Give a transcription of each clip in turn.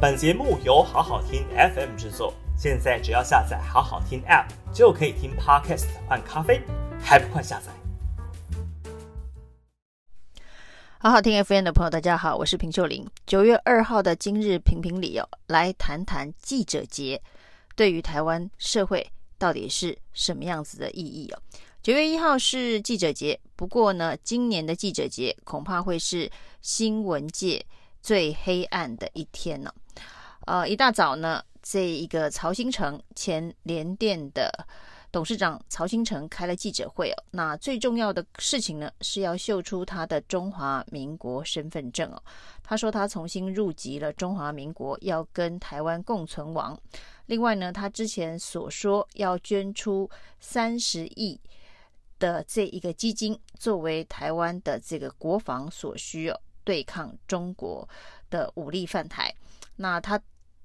本节目由好好听 FM 制作，现在只要下载好好听 App 就可以听 Podcast 换咖啡，还不快下载？好好听 FM 的朋友，大家好，我是平秀玲。九月二号的今日评评理哦，来谈谈记者节对于台湾社会到底是什么样子的意义哦。九月一号是记者节，不过呢，今年的记者节恐怕会是新闻界最黑暗的一天呢。呃，一大早呢，这一个曹新成前联电的董事长曹新成开了记者会哦。那最重要的事情呢，是要秀出他的中华民国身份证哦。他说他重新入籍了中华民国，要跟台湾共存亡。另外呢，他之前所说要捐出三十亿。的这一个基金作为台湾的这个国防所需哦，对抗中国的武力犯台。那他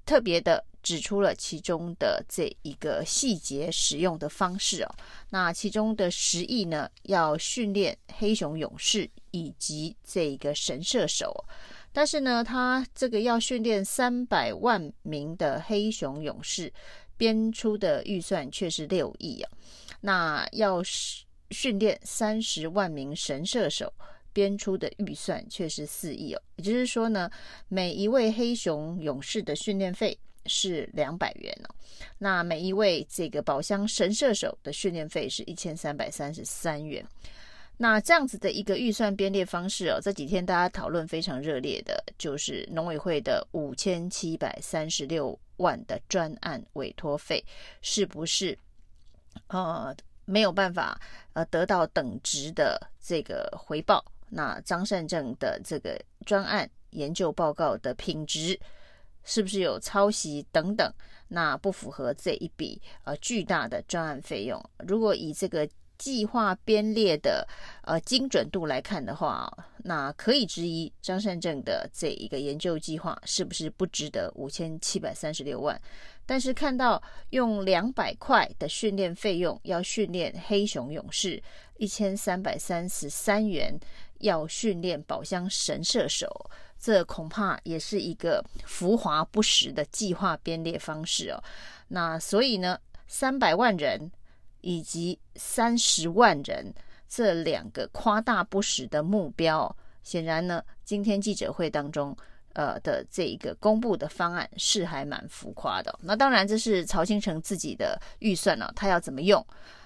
特别的指出了其中的这一个细节使用的方式哦。那其中的十亿呢，要训练黑熊勇士以及这个神射手。但是呢，他这个要训练三百万名的黑熊勇士，编出的预算却是六亿啊。那要是训练三十万名神射手编出的预算却是四亿哦，也就是说呢，每一位黑熊勇士的训练费是两百元哦，那每一位这个宝箱神射手的训练费是一千三百三十三元。那这样子的一个预算编列方式哦，这几天大家讨论非常热烈的，就是农委会的五千七百三十六万的专案委托费是不是呃？没有办法呃得到等值的这个回报，那张善政的这个专案研究报告的品质是不是有抄袭等等？那不符合这一笔呃巨大的专案费用。如果以这个计划编列的呃精准度来看的话，那可以质疑张善政的这一个研究计划是不是不值得五千七百三十六万？但是看到用两百块的训练费用要训练黑熊勇士，一千三百三十三元要训练宝箱神射手，这恐怕也是一个浮华不实的计划编列方式哦。那所以呢，三百万人以及三十万人这两个夸大不实的目标，显然呢，今天记者会当中。呃的这一个公布的方案是还蛮浮夸的。那当然这是曹兴诚自己的预算呢，他要怎么用，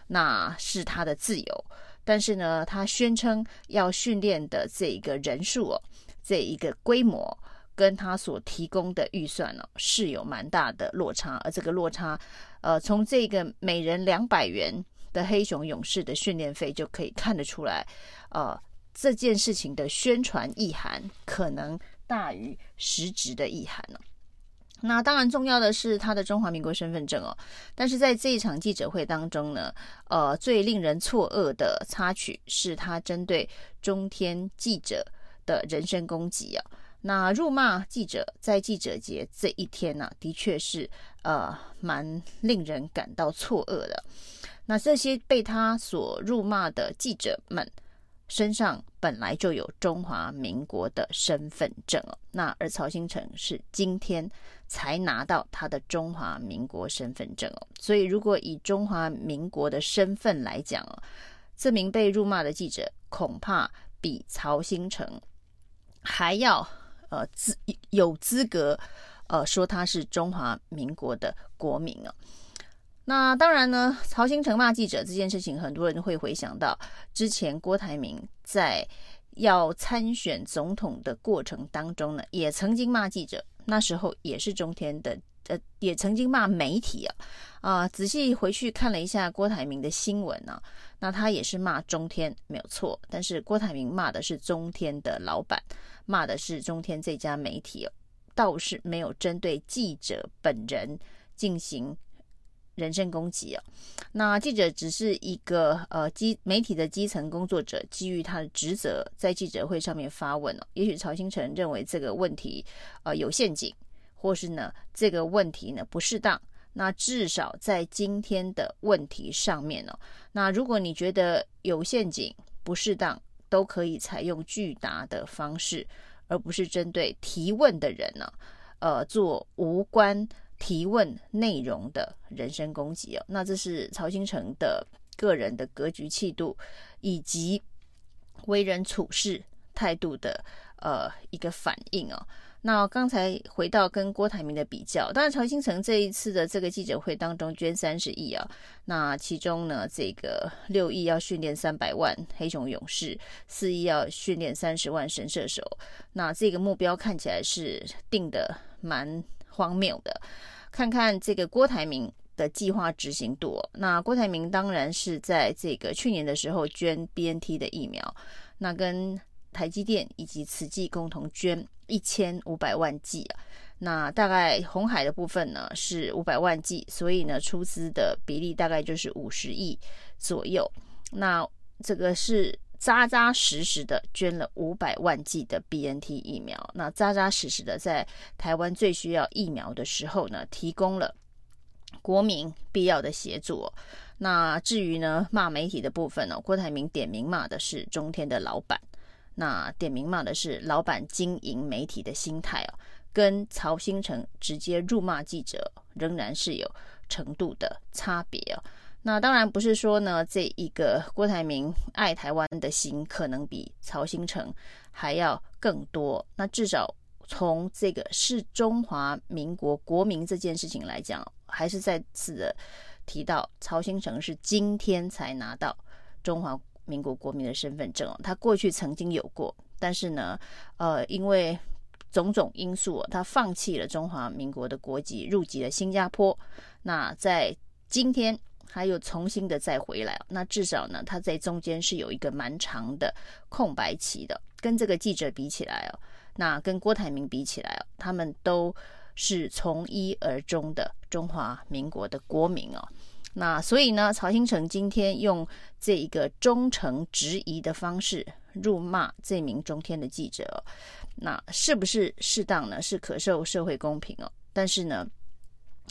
那是他的自由。但是呢，他宣称要训练的这一个人数哦，这一个规模跟他所提供的预算呢是有蛮大的落差。而这个落差，呃，从这个每人两百元的黑熊勇士的训练费就可以看得出来，呃，这件事情的宣传意涵可能。大于实质的意涵呢？那当然重要的是他的中华民国身份证哦。但是在这一场记者会当中呢，呃，最令人错愕的插曲是他针对中天记者的人身攻击啊。那辱骂记者在记者节这一天呢，啊，的确是呃蛮令人感到错愕的。那这些被他所辱骂的记者们。身上本来就有中华民国的身份证哦，那而曹兴诚是今天才拿到他的中华民国身份证哦，所以如果以中华民国的身份来讲哦，这名被辱骂的记者恐怕比曹兴诚还要呃资有资格呃说他是中华民国的国民啊。那当然呢，曹兴成骂记者这件事情，很多人会回想到之前郭台铭在要参选总统的过程当中呢，也曾经骂记者，那时候也是中天的，呃，也曾经骂媒体啊，啊、仔细回去看了一下郭台铭的新闻呢、啊，那他也是骂中天没有错，但是郭台铭骂的是中天的老板，骂的是中天这家媒体哦，倒是没有针对记者本人进行。人身攻击啊！那记者只是一个呃基媒体的基层工作者，基于他的职责，在记者会上面发问哦。也许曹兴诚认为这个问题呃有陷阱，或是呢这个问题呢不适当。那至少在今天的问题上面哦，那如果你觉得有陷阱、不适当，都可以采用具答的方式，而不是针对提问的人呢，呃做无关提问内容的人身攻击哦。那这是曹兴诚的个人的格局气度以及为人处事态度的呃一个反应哦。那刚才回到跟郭台铭的比较，当然曹兴诚这一次的这个记者会当中捐三十亿啊，那其中呢这个六亿要训练三百万黑熊勇士，四亿要训练三十万神射手，那这个目标看起来是定得蛮荒谬的。看看这个郭台铭的计划执行度，那郭台铭当然是在这个去年的时候捐 BNT 的疫苗，那跟台积电以及慈济共同捐一千五百万剂啊，那大概红海的部分呢是五百万剂，所以呢出资的比例大概就是五十亿左右。那这个是扎扎实实的捐了五百万剂的 BNT 疫苗，那扎扎实实的在台湾最需要疫苗的时候呢，提供了国民必要的协助。那至于呢骂媒体的部分呢，郭台铭点名骂的是中天的老板。那点名骂的是老板经营媒体的心态哦，跟曹兴诚直接辱骂记者仍然是有程度的差别哦。那当然不是说呢，这一个郭台铭爱台湾的心可能比曹兴诚还要更多。那至少从这个是中华民国国民这件事情来讲，还是再次的提到曹兴诚是今天才拿到中华。民国国民的身份证哦，他过去曾经有过，但是呢，呃，因为种种因素，他放弃了中华民国的国籍，入籍了新加坡。那在今天，他又重新的再回来，那至少呢，他在中间是有一个蛮长的空白期的。跟这个记者比起来哦，那跟郭台铭比起来哦，他们都是从一而终的中华民国的国民哦。那所以呢，曹兴诚今天用这一个忠诚质疑的方式辱骂这名中天的记者，那是不是适当呢？是可受社会公平哦。但是呢，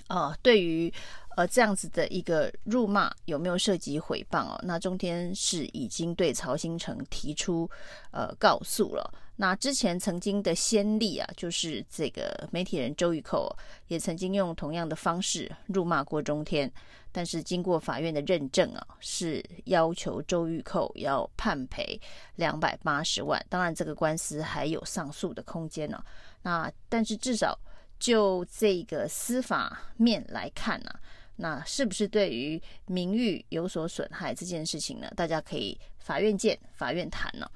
呃，对于呃这样子的一个辱骂有没有涉及诽谤哦？那中天是已经对曹兴诚提出呃告诉了。那之前曾经的先例啊，就是这个媒体人周玉蔻也曾经用同样的方式辱骂过中天。但是经过法院的认证啊，是要求周玉蔻要判赔两百八十万。当然，这个官司还有上诉的空间呢、啊。那但是至少就这个司法面来看呢、啊，那是不是对于名誉有所损害这件事情呢？大家可以法院见，法院谈呢、啊。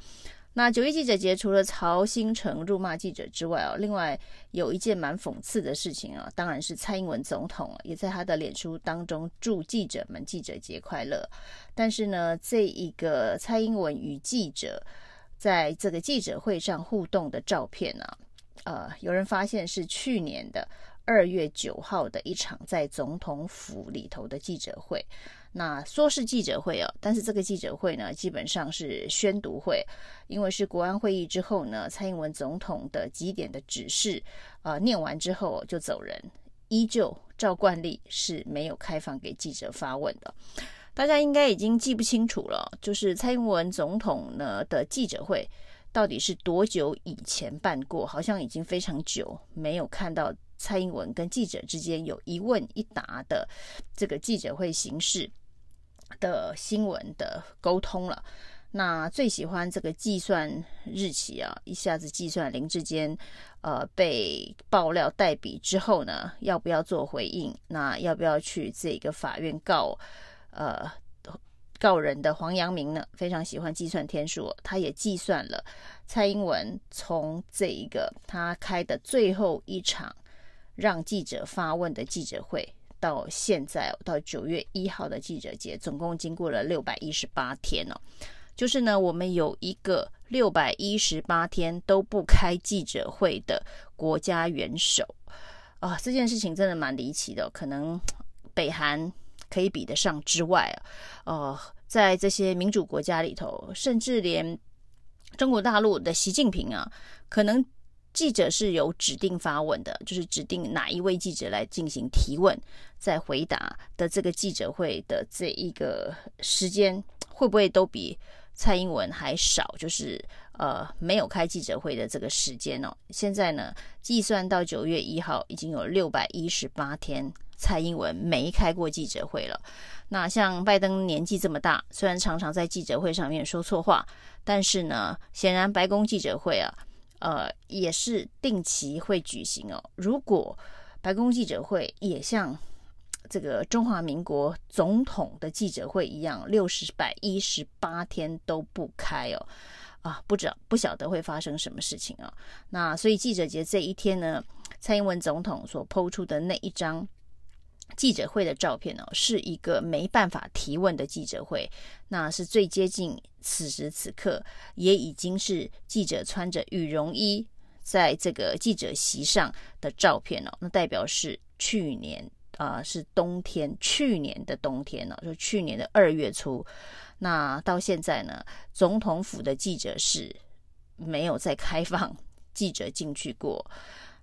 那九一记者节除了曹兴诚辱骂记者之外哦，另外有一件蛮讽刺的事情啊，当然是蔡英文总统也在他的脸书当中祝记者们记者节快乐。但是呢，这一个蔡英文与记者在这个记者会上互动的照片呢，呃，有人发现是去年的二月九号的一场在总统府里头的记者会。那说是记者会哦，但是这个记者会呢，基本上是宣读会，因为是国安会议之后呢，蔡英文总统的几点的指示，呃，念完之后就走人，依旧照惯例是没有开放给记者发问的。大家应该已经记不清楚了，就是蔡英文总统呢的记者会到底是多久以前办过？好像已经非常久没有看到蔡英文跟记者之间有一问一答的这个记者会形式。的新闻的沟通了，那最喜欢这个计算日期啊，一下子计算林志坚，呃，被爆料代笔之后呢，要不要做回应？那要不要去这个法院告，呃，告人的黄阳明呢？非常喜欢计算天数，他也计算了蔡英文从这一个他开的最后一场让记者发问的记者会。到现在到九月一号的记者节，总共经过了六百一十八天哦。就是呢，我们有一个六百一十八天都不开记者会的国家元首啊，这件事情真的蛮离奇的。可能北韩可以比得上之外啊，呃，在这些民主国家里头，甚至连中国大陆的习近平啊，可能。记者是有指定发问的，就是指定哪一位记者来进行提问，再回答的这个记者会的这一个时间，会不会都比蔡英文还少？就是呃没有开记者会的这个时间哦。现在呢，计算到九月一号，已经有六百一十八天，蔡英文没开过记者会了。那像拜登年纪这么大，虽然常常在记者会上面说错话，但是呢，显然白宫记者会啊，呃，也是定期会举行哦。如果白宫记者会也像这个中华民国总统的记者会一样，六十百一十八天都不开哦，啊，不知道不晓得会发生什么事情啊。那所以记者节这一天呢，蔡英文总统所抛出的那一张记者会的照片哦，是一个没办法提问的记者会，那是最接近此时此刻，也已经是记者穿着羽绒衣。在这个记者席上的照片哦，那代表是去年啊、是冬天，去年的冬天哦，就去年的二月初。那到现在呢，总统府的记者室没有再开放记者进去过。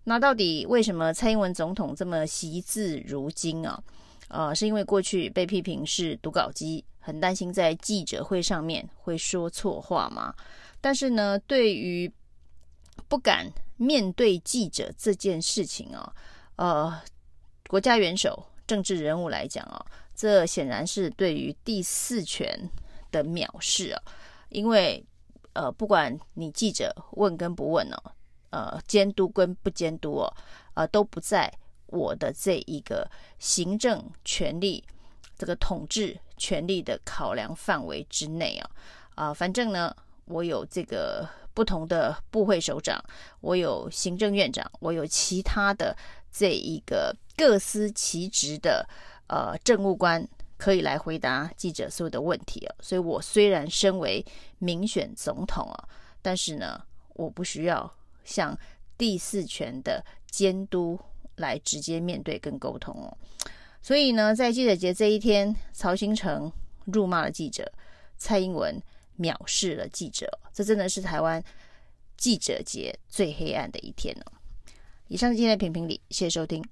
那到底为什么蔡英文总统这么惜字如金啊？呃，是因为过去被批评是读稿机，很担心在记者会上面会说错话吗？但是呢，对于不敢面对记者这件事情啊，呃，国家元首、政治人物来讲啊，这显然是对于第四权的藐视啊。因为呃，不管你记者问跟不问哦，呃，监督跟不监督哦，呃，都不在我的这一个行政权力、这个统治权力的考量范围之内啊。啊、反正呢，我有这个。不同的部会首长，我有行政院长，我有其他的这一个各司其职的呃政务官可以来回答记者所有的问题啊。所以我虽然身为民选总统啊，但是呢，我不需要向第四权的监督来直接面对跟沟通哦。所以呢，在记者节这一天，曹新成辱骂了记者，蔡英文。藐视了记者，这真的是台湾记者节最黑暗的一天哦。以上今天的评评理，谢谢收听。